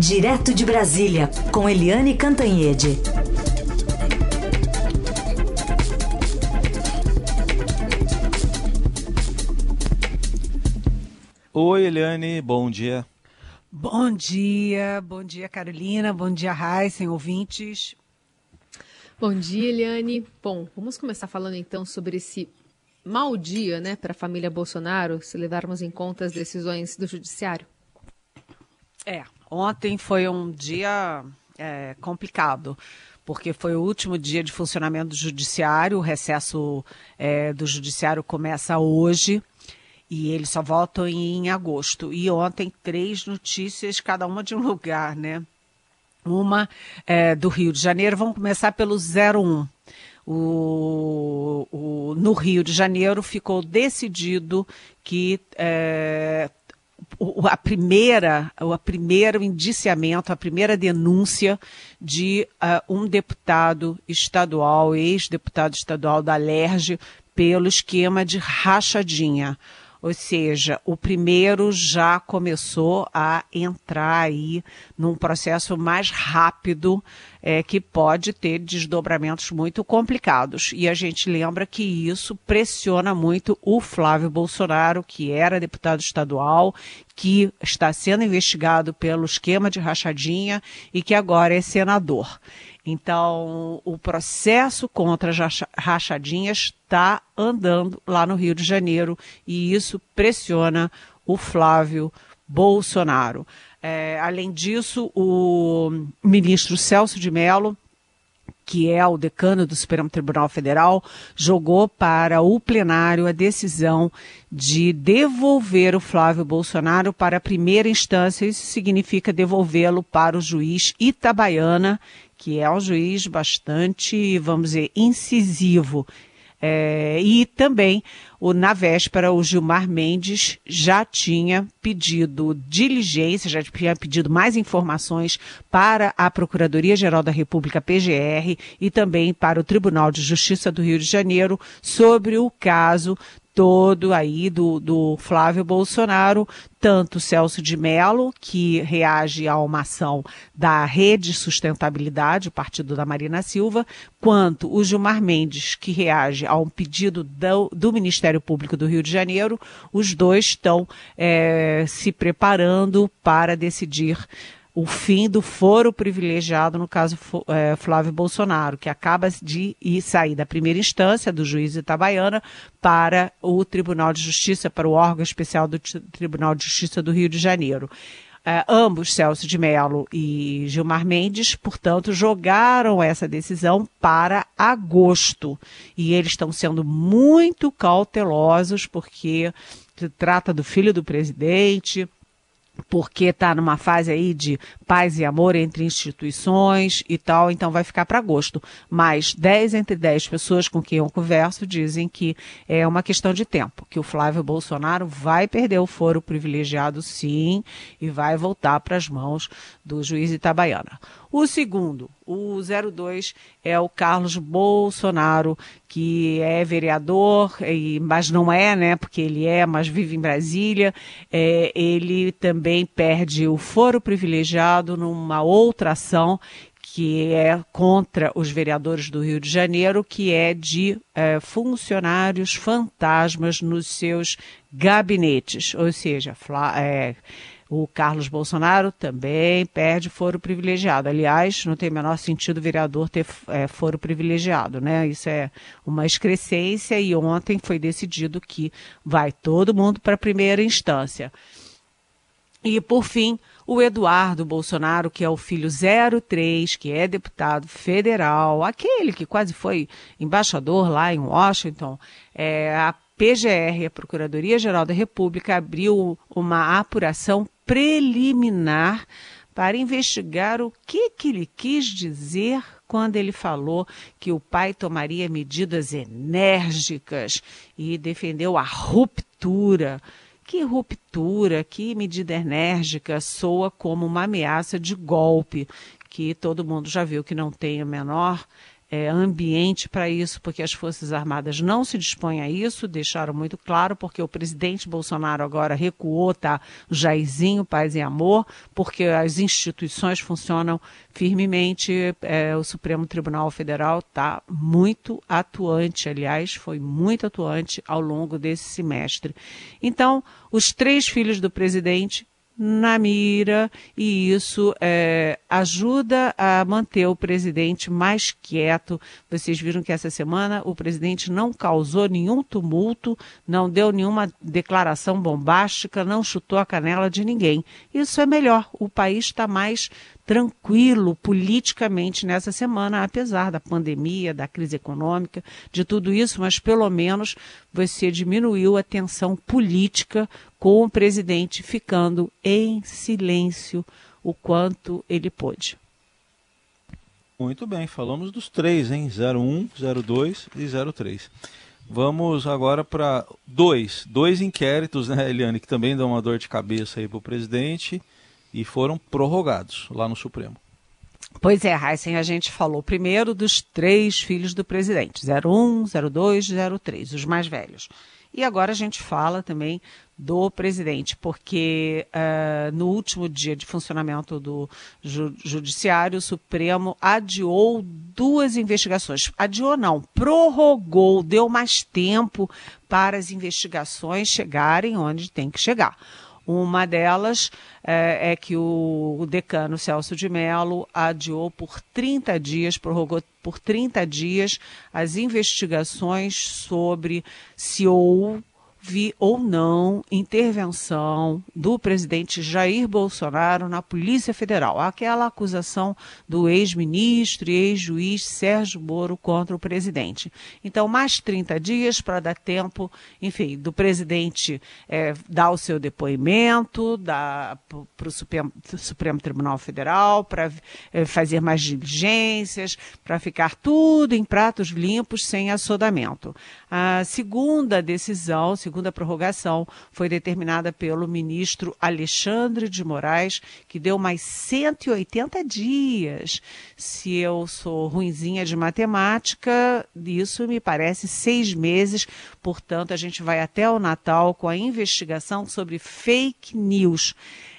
Direto de Brasília, com Eliane Cantanhede. Oi, Eliane, bom dia. Bom dia, bom dia, Carolina, bom dia, Raíssen, ouvintes. Bom dia, Eliane. Bom, vamos começar falando então sobre esse mau dia, né, para a família Bolsonaro, se levarmos em conta as decisões do Judiciário. É, ontem foi um dia é, complicado, porque foi o último dia de funcionamento do Judiciário, o recesso é, do Judiciário começa hoje e eles só voltam em agosto. E ontem, três notícias, cada uma de um lugar, né? Uma é, do Rio de Janeiro, vamos começar pelo 01. O, o, no Rio de Janeiro ficou decidido que é, a primeira, o primeiro indiciamento, a primeira denúncia de uh, um deputado estadual, ex-deputado estadual da LERJ, pelo esquema de rachadinha. Ou seja, o primeiro já começou a entrar aí num processo mais rápido é, que pode ter desdobramentos muito complicados. E a gente lembra que isso pressiona muito o Flávio Bolsonaro, que era deputado estadual, que está sendo investigado pelo esquema de rachadinha e que agora é senador. Então, o processo contra as rachadinhas está andando lá no Rio de Janeiro e isso pressiona o Flávio Bolsonaro. É, além disso, o ministro Celso de Mello que é o decano do Supremo Tribunal Federal, jogou para o plenário a decisão de devolver o Flávio Bolsonaro para a primeira instância. Isso significa devolvê-lo para o juiz Itabaiana, que é um juiz bastante, vamos dizer, incisivo. É, e também, o, na véspera, o Gilmar Mendes já tinha pedido diligência, já tinha pedido mais informações para a Procuradoria-Geral da República, PGR, e também para o Tribunal de Justiça do Rio de Janeiro sobre o caso todo aí do, do Flávio Bolsonaro, tanto Celso de Mello, que reage a uma ação da Rede Sustentabilidade, o partido da Marina Silva, quanto o Gilmar Mendes, que reage a um pedido do, do Ministério Público do Rio de Janeiro, os dois estão é, se preparando para decidir o fim do foro privilegiado no caso é, Flávio Bolsonaro, que acaba de ir sair da primeira instância do juiz Itabaiana para o Tribunal de Justiça, para o órgão especial do Tribunal de Justiça do Rio de Janeiro. É, ambos, Celso de Mello e Gilmar Mendes, portanto, jogaram essa decisão para agosto. E eles estão sendo muito cautelosos, porque se trata do filho do presidente, porque está numa fase aí de paz e amor entre instituições e tal, então vai ficar para agosto. Mas 10 entre 10 pessoas com quem eu converso dizem que é uma questão de tempo, que o Flávio Bolsonaro vai perder o foro privilegiado sim e vai voltar para as mãos do juiz Itabaiana. O segundo, o 02, é o Carlos Bolsonaro, que é vereador, mas não é, né? Porque ele é, mas vive em Brasília. É, ele também perde o foro privilegiado numa outra ação que é contra os vereadores do Rio de Janeiro, que é de é, funcionários fantasmas nos seus gabinetes, ou seja, é, o Carlos Bolsonaro também perde foro privilegiado. Aliás, não tem o menor sentido o vereador ter é, foro privilegiado, né? Isso é uma excrescência e ontem foi decidido que vai todo mundo para a primeira instância. E, por fim, o Eduardo Bolsonaro, que é o filho 03, que é deputado federal, aquele que quase foi embaixador lá em Washington, é, a PGR, a Procuradoria-Geral da República, abriu uma apuração preliminar para investigar o que, que ele quis dizer quando ele falou que o pai tomaria medidas enérgicas e defendeu a ruptura. Que ruptura, que medida enérgica soa como uma ameaça de golpe, que todo mundo já viu que não tem o menor é, ambiente para isso, porque as Forças Armadas não se dispõem a isso, deixaram muito claro, porque o presidente Bolsonaro agora recuou, tá? Jairzinho, paz e amor, porque as instituições funcionam firmemente. É, o Supremo Tribunal Federal está muito atuante, aliás, foi muito atuante ao longo desse semestre. Então, os três filhos do presidente na mira e isso é, ajuda a manter o presidente mais quieto. Vocês viram que essa semana o presidente não causou nenhum tumulto, não deu nenhuma declaração bombástica, não chutou a canela de ninguém. Isso é melhor. O país está mais tranquilo politicamente nessa semana, apesar da pandemia, da crise econômica, de tudo isso, mas pelo menos você diminuiu a tensão política com o presidente ficando em silêncio o quanto ele pôde. Muito bem, falamos dos três, hein? 01, 02 e 03. Vamos agora para dois, dois inquéritos, né, Eliane, que também dão uma dor de cabeça aí para o presidente e foram prorrogados lá no Supremo. Pois é, Heisen, a gente falou primeiro dos três filhos do presidente, 01, 02 03, os mais velhos. E agora a gente fala também do presidente, porque uh, no último dia de funcionamento do ju Judiciário, o Supremo adiou duas investigações. Adiou não, prorrogou, deu mais tempo para as investigações chegarem onde tem que chegar. Uma delas é, é que o, decano Celso de Mello adiou por 30 dias, prorrogou por 30 dias as investigações sobre se ou houve ou não intervenção do presidente Jair Bolsonaro na Polícia Federal. Aquela acusação do ex-ministro e ex-juiz Sérgio Moro contra o presidente. Então, mais 30 dias para dar tempo, enfim, do presidente é, dar o seu depoimento para o Supremo, Supremo, Tribunal Federal, para é, fazer mais diligências, para ficar tudo em pratos limpos, sem assodamento. A segunda decisão, segunda prorrogação, foi determinada pelo ministro Alexandre de Moraes, que deu mais 180 dias. Se eu sou ruinzinha de matemática, isso me parece seis meses. Portanto, a gente vai até o Natal com a investigação sobre fake news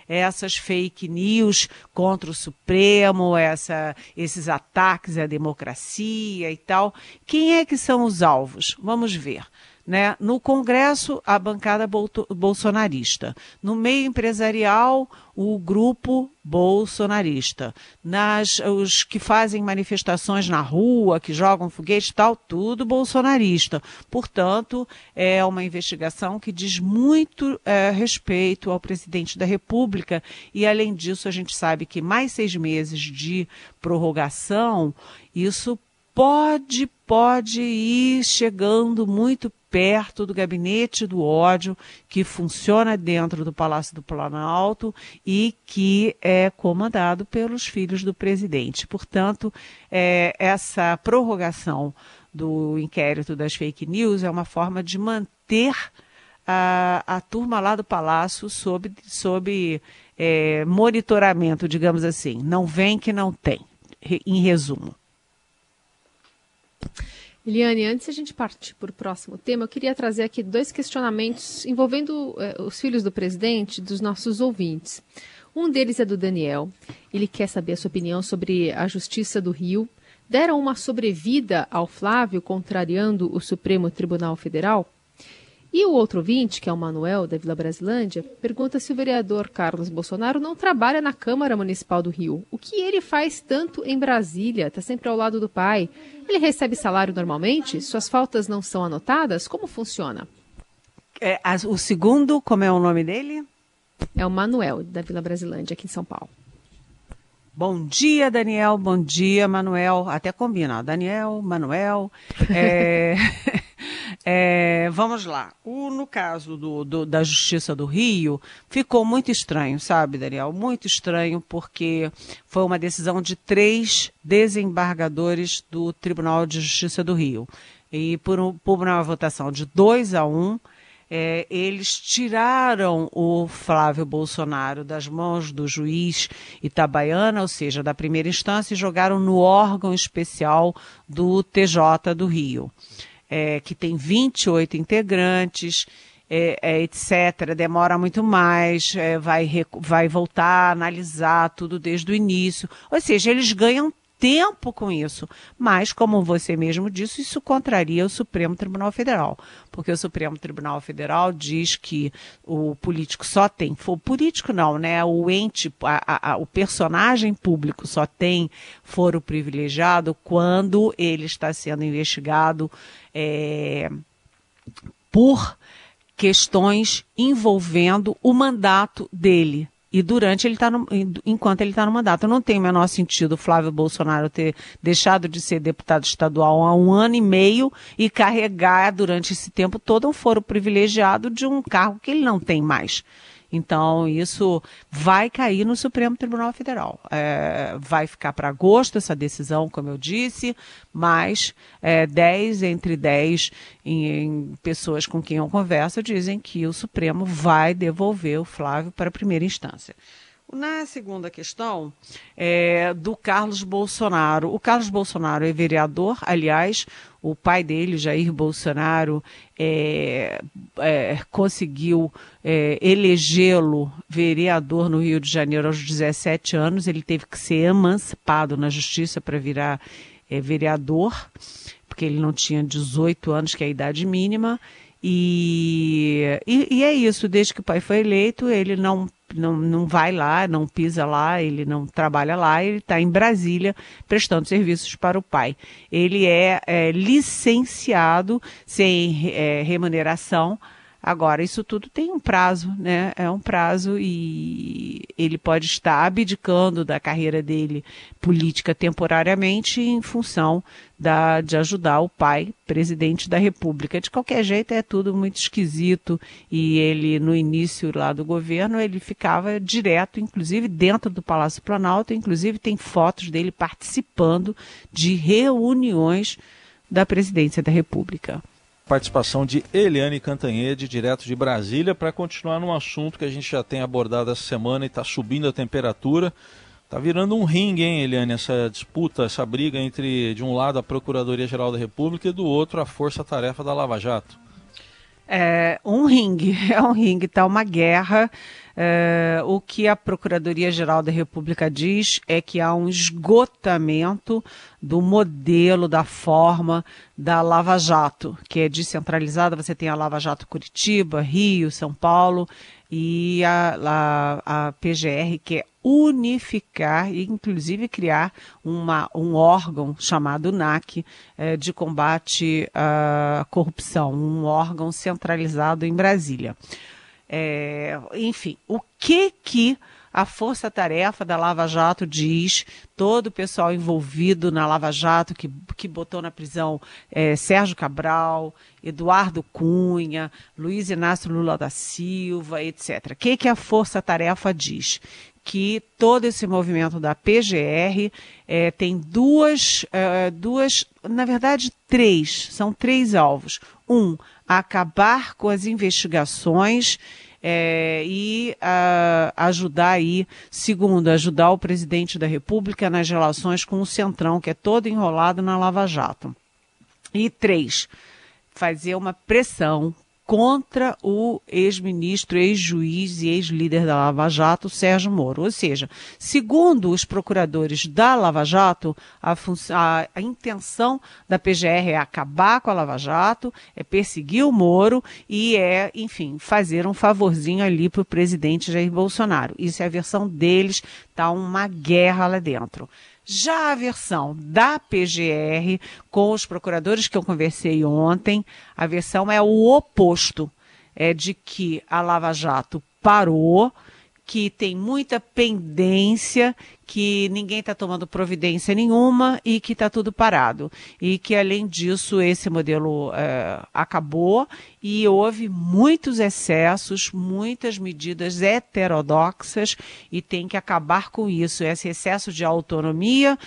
essas fake news contra o Supremo, essa, esses ataques à democracia e tal. Quem é que são os alvos? Vamos ver. Né? No Congresso, a bancada bolsonarista. No meio empresarial, o grupo bolsonarista. Nas, os que fazem manifestações na rua, que jogam foguete e tal, tudo bolsonarista. Portanto, é uma investigação que diz muito é, respeito ao presidente da República e, além disso, a gente sabe que mais seis meses de prorrogação, isso pode, pode ir chegando muito perto do gabinete do ódio que funciona dentro do Palácio do Planalto e que é comandado pelos filhos do presidente. Portanto, é, essa prorrogação do inquérito das fake news é uma forma de manter a, a turma lá do Palácio sob, sob é, monitoramento, digamos assim. Não vem que não tem, em resumo. Eliane, antes a gente partir para o próximo tema, eu queria trazer aqui dois questionamentos envolvendo eh, os filhos do presidente dos nossos ouvintes. Um deles é do Daniel. Ele quer saber a sua opinião sobre a Justiça do Rio. Deram uma sobrevida ao Flávio contrariando o Supremo Tribunal Federal? E o outro ouvinte, que é o Manuel, da Vila Brasilândia, pergunta se o vereador Carlos Bolsonaro não trabalha na Câmara Municipal do Rio. O que ele faz tanto em Brasília? Está sempre ao lado do pai. Ele recebe salário normalmente? Suas faltas não são anotadas? Como funciona? É, o segundo, como é o nome dele? É o Manuel, da Vila Brasilândia, aqui em São Paulo. Bom dia, Daniel. Bom dia, Manuel. Até combina. Daniel, Manuel. É... É, vamos lá. O, no caso do, do, da Justiça do Rio, ficou muito estranho, sabe, Daniel? Muito estranho, porque foi uma decisão de três desembargadores do Tribunal de Justiça do Rio. E por, por uma votação de 2 a 1, um, é, eles tiraram o Flávio Bolsonaro das mãos do juiz Itabaiana, ou seja, da primeira instância, e jogaram no órgão especial do TJ do Rio, é, que tem 28 integrantes. É, é, etc., demora muito mais, é, vai, vai voltar a analisar tudo desde o início. Ou seja, eles ganham tempo com isso. Mas, como você mesmo disse, isso contraria o Supremo Tribunal Federal. Porque o Supremo Tribunal Federal diz que o político só tem. O político não, né? O ente, a, a, o personagem público só tem foro privilegiado quando ele está sendo investigado é, por questões envolvendo o mandato dele. E durante ele tá no, enquanto ele está no mandato. Não tem o menor sentido o Flávio Bolsonaro ter deixado de ser deputado estadual há um ano e meio e carregar durante esse tempo todo um foro privilegiado de um cargo que ele não tem mais. Então, isso vai cair no Supremo Tribunal Federal. É, vai ficar para agosto essa decisão, como eu disse, mas é, 10 entre 10 em, em pessoas com quem eu converso dizem que o Supremo vai devolver o Flávio para a primeira instância. Na segunda questão, é, do Carlos Bolsonaro. O Carlos Bolsonaro é vereador, aliás, o pai dele, Jair Bolsonaro, é, é, conseguiu é, elegê-lo vereador no Rio de Janeiro aos 17 anos. Ele teve que ser emancipado na justiça para virar é, vereador, porque ele não tinha 18 anos, que é a idade mínima. E, e, e, é isso, desde que o pai foi eleito, ele não, não, não vai lá, não pisa lá, ele não trabalha lá, ele está em Brasília prestando serviços para o pai. Ele é, é licenciado sem é, remuneração Agora, isso tudo tem um prazo, né? É um prazo e ele pode estar abdicando da carreira dele política temporariamente em função da, de ajudar o pai, presidente da República. De qualquer jeito, é tudo muito esquisito e ele, no início lá do governo, ele ficava direto, inclusive dentro do Palácio Planalto, inclusive tem fotos dele participando de reuniões da presidência da República participação de Eliane Cantanhede, direto de Brasília, para continuar num assunto que a gente já tem abordado essa semana e está subindo a temperatura. Está virando um ringue, hein, Eliane, essa disputa, essa briga entre, de um lado, a Procuradoria-Geral da República e do outro, a Força-Tarefa da Lava Jato. É um ringue, é um ringue, está uma guerra. É, o que a Procuradoria-Geral da República diz é que há um esgotamento do modelo, da forma da Lava Jato, que é descentralizada. Você tem a Lava Jato Curitiba, Rio, São Paulo e a, a, a PGR, que é unificar e, inclusive, criar uma, um órgão chamado NAC é, de combate à corrupção, um órgão centralizado em Brasília. É, enfim, o que que a força-tarefa da Lava Jato diz, todo o pessoal envolvido na Lava Jato, que, que botou na prisão é, Sérgio Cabral, Eduardo Cunha, Luiz Inácio Lula da Silva, etc. O que, que a força-tarefa diz? Que todo esse movimento da PGR é, tem duas, é, duas, na verdade, três, são três alvos. Um, acabar com as investigações é, e a, ajudar aí, segundo, ajudar o presidente da República nas relações com o Centrão, que é todo enrolado na Lava Jato. E três, fazer uma pressão contra o ex-ministro, ex-juiz e ex-líder da Lava Jato, Sérgio Moro. Ou seja, segundo os procuradores da Lava Jato, a, a, a, intenção da PGR é acabar com a Lava Jato, é perseguir o Moro e é, enfim, fazer um favorzinho ali para o presidente Jair Bolsonaro. Isso é a versão deles, tá uma guerra lá dentro. Já a versão da PGR, com os procuradores que eu conversei ontem, a versão é o oposto. É de que a Lava Jato parou, que tem muita pendência, que ninguém está tomando providência nenhuma e que está tudo parado. E que, além disso, esse modelo é, acabou e houve muitos excessos, muitas medidas heterodoxas e tem que acabar com isso. Esse excesso de autonomia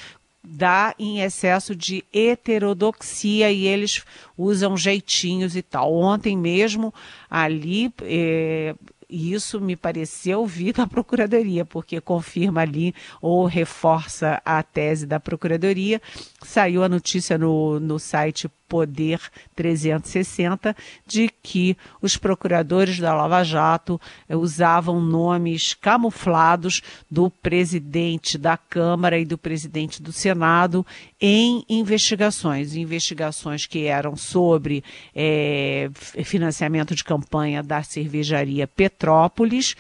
dá em excesso de heterodoxia e eles usam jeitinhos e tal. Ontem mesmo, ali, eh, e isso me pareceu vir da Procuradoria, porque confirma ali ou reforça a tese da Procuradoria. Saiu a notícia no, no site Poder 360 de que os procuradores da Lava Jato eh, usavam nomes camuflados do presidente da Câmara e do presidente do Senado em investigações, investigações que eram sobre eh, financiamento de campanha da cervejaria Petrópolis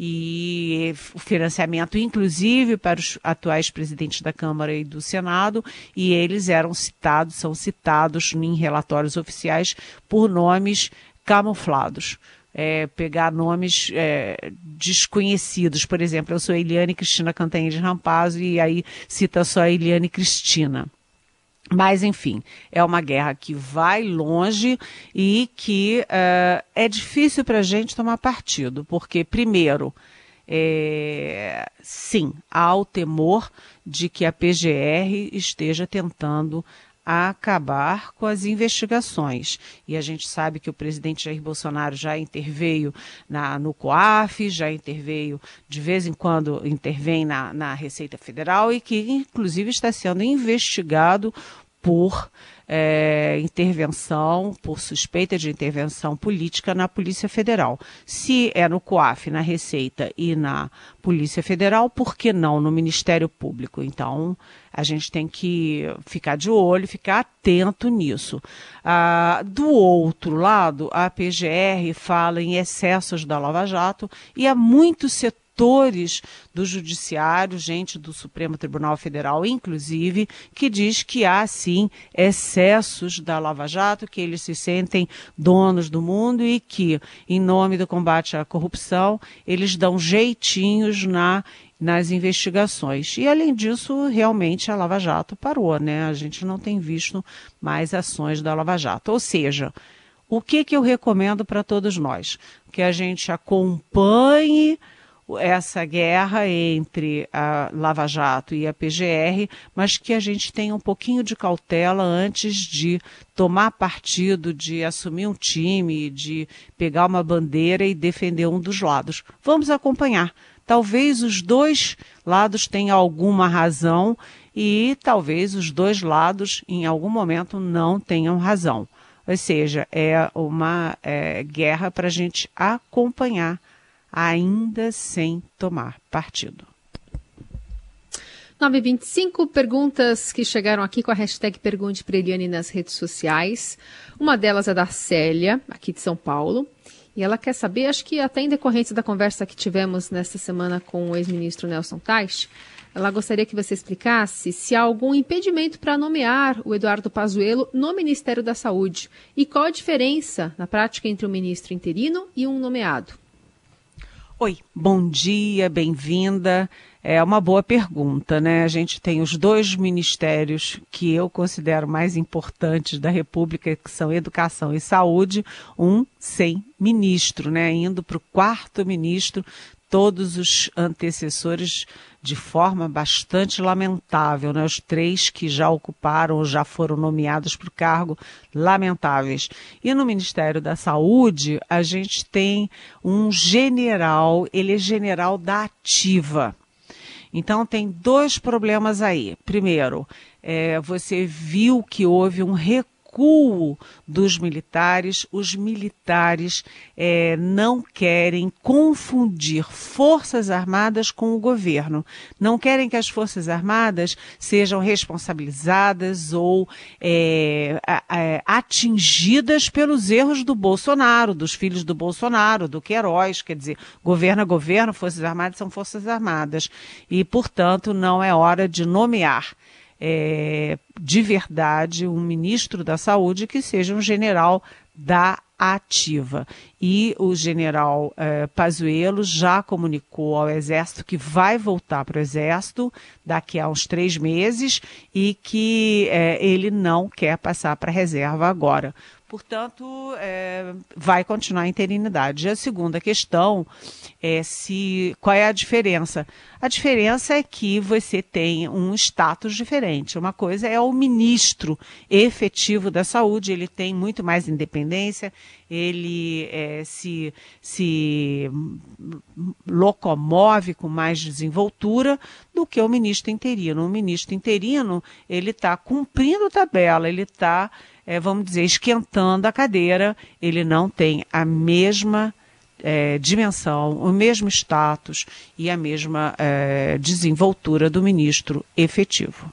e o financiamento, inclusive, para os atuais presidentes da Câmara e do Senado, e eles eram citados, são citados em relatórios oficiais por nomes camuflados. É, pegar nomes é, desconhecidos. Por exemplo, eu sou Eliane Cristina Cantanhede Rampazzo e aí cita só Eliane Cristina. Mas, enfim, é uma guerra que vai longe e que uh, é difícil para a gente tomar partido, porque, primeiro, é, sim, há o temor de que a PGR esteja tentando acabar com as investigações. E a gente sabe que o presidente Jair Bolsonaro já interveio na, no COAF, já interveio, de vez em quando intervém na, na Receita Federal e que, inclusive, está sendo investigado por é, intervenção, por suspeita de intervenção política na Polícia Federal. Se é no COAF, na Receita e na Polícia Federal, por que não no Ministério Público? Então, a gente tem que ficar de olho, ficar atento nisso. Ah, do outro lado, a PGR fala em excessos da Lava Jato e há muitos setores setores do Judiciário, gente do Supremo Tribunal Federal, inclusive, que diz que há, sim, excessos da Lava Jato, que eles se sentem donos do mundo e que, em nome do combate à corrupção, eles dão jeitinhos na nas investigações. E além disso, realmente a Lava Jato parou, né? A gente não tem visto mais ações da Lava Jato. Ou seja, o que que eu recomendo para todos nós? Que a gente acompanhe essa guerra entre a Lava Jato e a PGR, mas que a gente tenha um pouquinho de cautela antes de tomar partido, de assumir um time, de pegar uma bandeira e defender um dos lados. Vamos acompanhar. Talvez os dois lados tenham alguma razão e talvez os dois lados, em algum momento, não tenham razão. Ou seja, é uma é, guerra para a gente acompanhar ainda sem tomar partido. 925 perguntas que chegaram aqui com a hashtag Pergunte para Eliane nas redes sociais. Uma delas é da Célia, aqui de São Paulo. E ela quer saber, acho que até em decorrência da conversa que tivemos nesta semana com o ex-ministro Nelson Teich, ela gostaria que você explicasse se há algum impedimento para nomear o Eduardo Pazuello no Ministério da Saúde e qual a diferença na prática entre um ministro interino e um nomeado. Oi, bom dia, bem-vinda. É uma boa pergunta, né? A gente tem os dois ministérios que eu considero mais importantes da República, que são Educação e Saúde, um sem ministro, né? Indo para o quarto ministro, todos os antecessores de forma bastante lamentável, né? Os três que já ocuparam ou já foram nomeados para o cargo, lamentáveis. E no Ministério da Saúde, a gente tem um general, ele é general da ativa. Então tem dois problemas aí. Primeiro, é, você viu que houve um recurso recuo dos militares, os militares é, não querem confundir Forças Armadas com o governo. Não querem que as Forças Armadas sejam responsabilizadas ou é, atingidas pelos erros do Bolsonaro, dos filhos do Bolsonaro, do Queiroz. Quer dizer, governo é governo, Forças Armadas são Forças Armadas. E, portanto, não é hora de nomear é, de verdade um ministro da Saúde que seja um general da ativa. E o general eh, Pazuello já comunicou ao Exército que vai voltar para o Exército daqui a uns três meses e que eh, ele não quer passar para a reserva agora. Portanto, é, vai continuar a interinidade. E a segunda questão é se qual é a diferença. A diferença é que você tem um status diferente. Uma coisa é o ministro efetivo da saúde, ele tem muito mais independência, ele é, se, se locomove com mais desenvoltura do que o ministro interino. O ministro interino, ele está cumprindo tabela, ele está é, vamos dizer, esquentando a cadeira, ele não tem a mesma é, dimensão, o mesmo status e a mesma é, desenvoltura do ministro efetivo.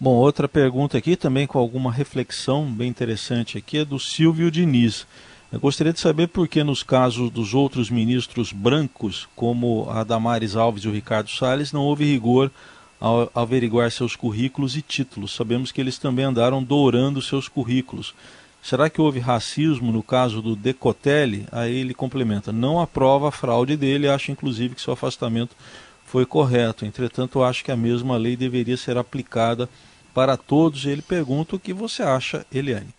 Bom, outra pergunta aqui, também com alguma reflexão bem interessante aqui, é do Silvio Diniz. Eu gostaria de saber por que nos casos dos outros ministros brancos, como a Damares Alves e o Ricardo Salles, não houve rigor ao averiguar seus currículos e títulos. Sabemos que eles também andaram dourando seus currículos. Será que houve racismo no caso do Decotelli? Aí ele complementa: não aprova a fraude dele, acha inclusive que seu afastamento foi correto. Entretanto, acho que a mesma lei deveria ser aplicada para todos. Ele pergunta o que você acha, Eliane.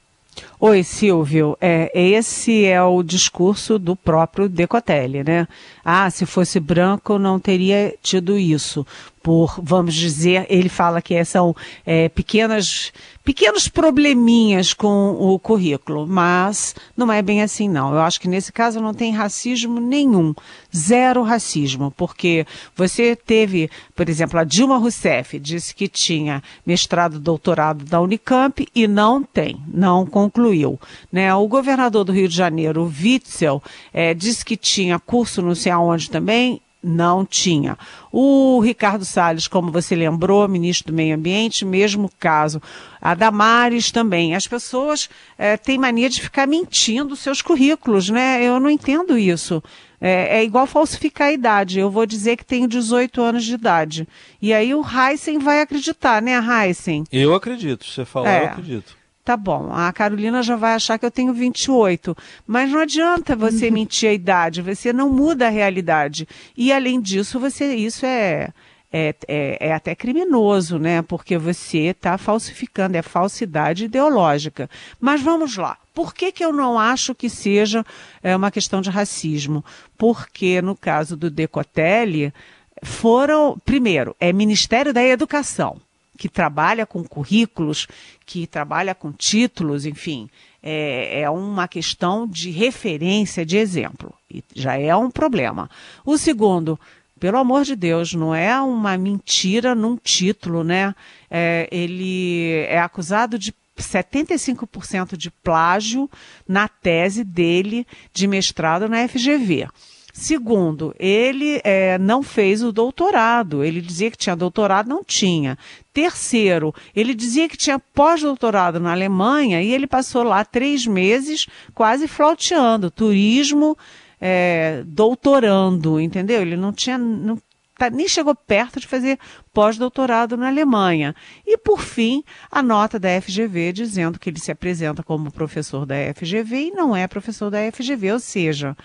Oi, Silvio. É, esse é o discurso do próprio Decotelli, né? Ah, se fosse branco não teria tido isso por, vamos dizer, ele fala que são é, pequenas, pequenos probleminhas com o currículo, mas não é bem assim não. Eu acho que nesse caso não tem racismo nenhum, zero racismo, porque você teve, por exemplo, a Dilma Rousseff disse que tinha mestrado, doutorado da Unicamp e não tem, não concluiu. Né? O governador do Rio de Janeiro, Witzel, é, disse que tinha curso não sei aonde também não tinha. O Ricardo Salles, como você lembrou, ministro do Meio Ambiente, mesmo caso. A Damares também. As pessoas é, têm mania de ficar mentindo seus currículos, né? Eu não entendo isso. É, é, igual falsificar a idade. Eu vou dizer que tenho 18 anos de idade. E aí o Heisen vai acreditar, né, Heisen? Eu acredito. Você falar, é. eu acredito tá bom, a Carolina já vai achar que eu tenho 28. Mas não adianta você uhum. mentir a idade, você não muda a realidade. E além disso, você isso é. É, é, é até criminoso, né? Porque você está falsificando, é falsidade ideológica. Mas vamos lá. Por que, que eu não acho que seja é, uma questão de racismo? Porque no caso do Decotelli, foram, primeiro, é Ministério da Educação que trabalha com currículos, que trabalha com títulos, enfim, é, é, uma questão de referência, de exemplo. E já é um problema. O segundo, pelo amor de Deus, não é uma mentira num título, né? É, ele é acusado de 75% de plágio na tese dele de mestrado na FGV. Segundo, ele é, não fez o doutorado. Ele dizia que tinha doutorado, não tinha. Terceiro, ele dizia que tinha pós-doutorado na Alemanha e ele passou lá três meses quase flauteando, turismo, é, doutorando, entendeu? Ele não tinha, não, tá, nem chegou perto de fazer pós-doutorado na Alemanha. E, por fim, a nota da FGV dizendo que ele se apresenta como professor da FGV e não é professor da FGV, ou seja,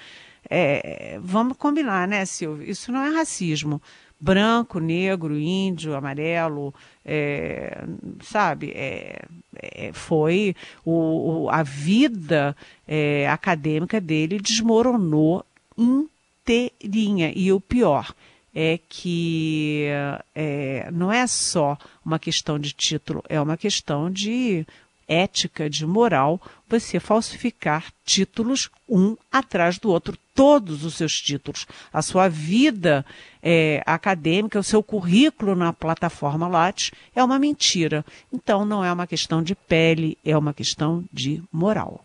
é, vamos combinar, né, Silvio? Isso não é racismo. Branco, negro, índio, amarelo, é, sabe? É, é foi o, o, a vida é, acadêmica dele desmoronou inteirinha. E o pior é que é, não é só uma questão de título, é uma questão de ética, de moral, você falsificar títulos um atrás do outro, todos os seus títulos, a sua vida é, acadêmica, o seu currículo na plataforma Lattes é uma mentira. Então não é uma questão de pele, é uma questão de moral.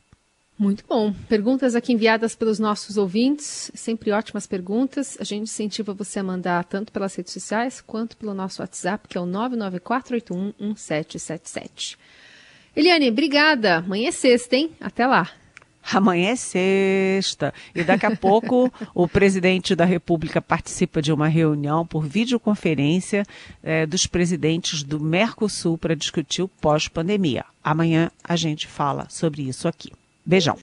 Muito bom. Perguntas aqui enviadas pelos nossos ouvintes, sempre ótimas perguntas. A gente incentiva você a mandar tanto pelas redes sociais quanto pelo nosso WhatsApp, que é o 994811777. Eliane, obrigada. Amanhã é sexta, hein? Até lá. Amanhã é sexta. E daqui a pouco o presidente da República participa de uma reunião por videoconferência é, dos presidentes do Mercosul para discutir o pós-pandemia. Amanhã a gente fala sobre isso aqui. Beijão.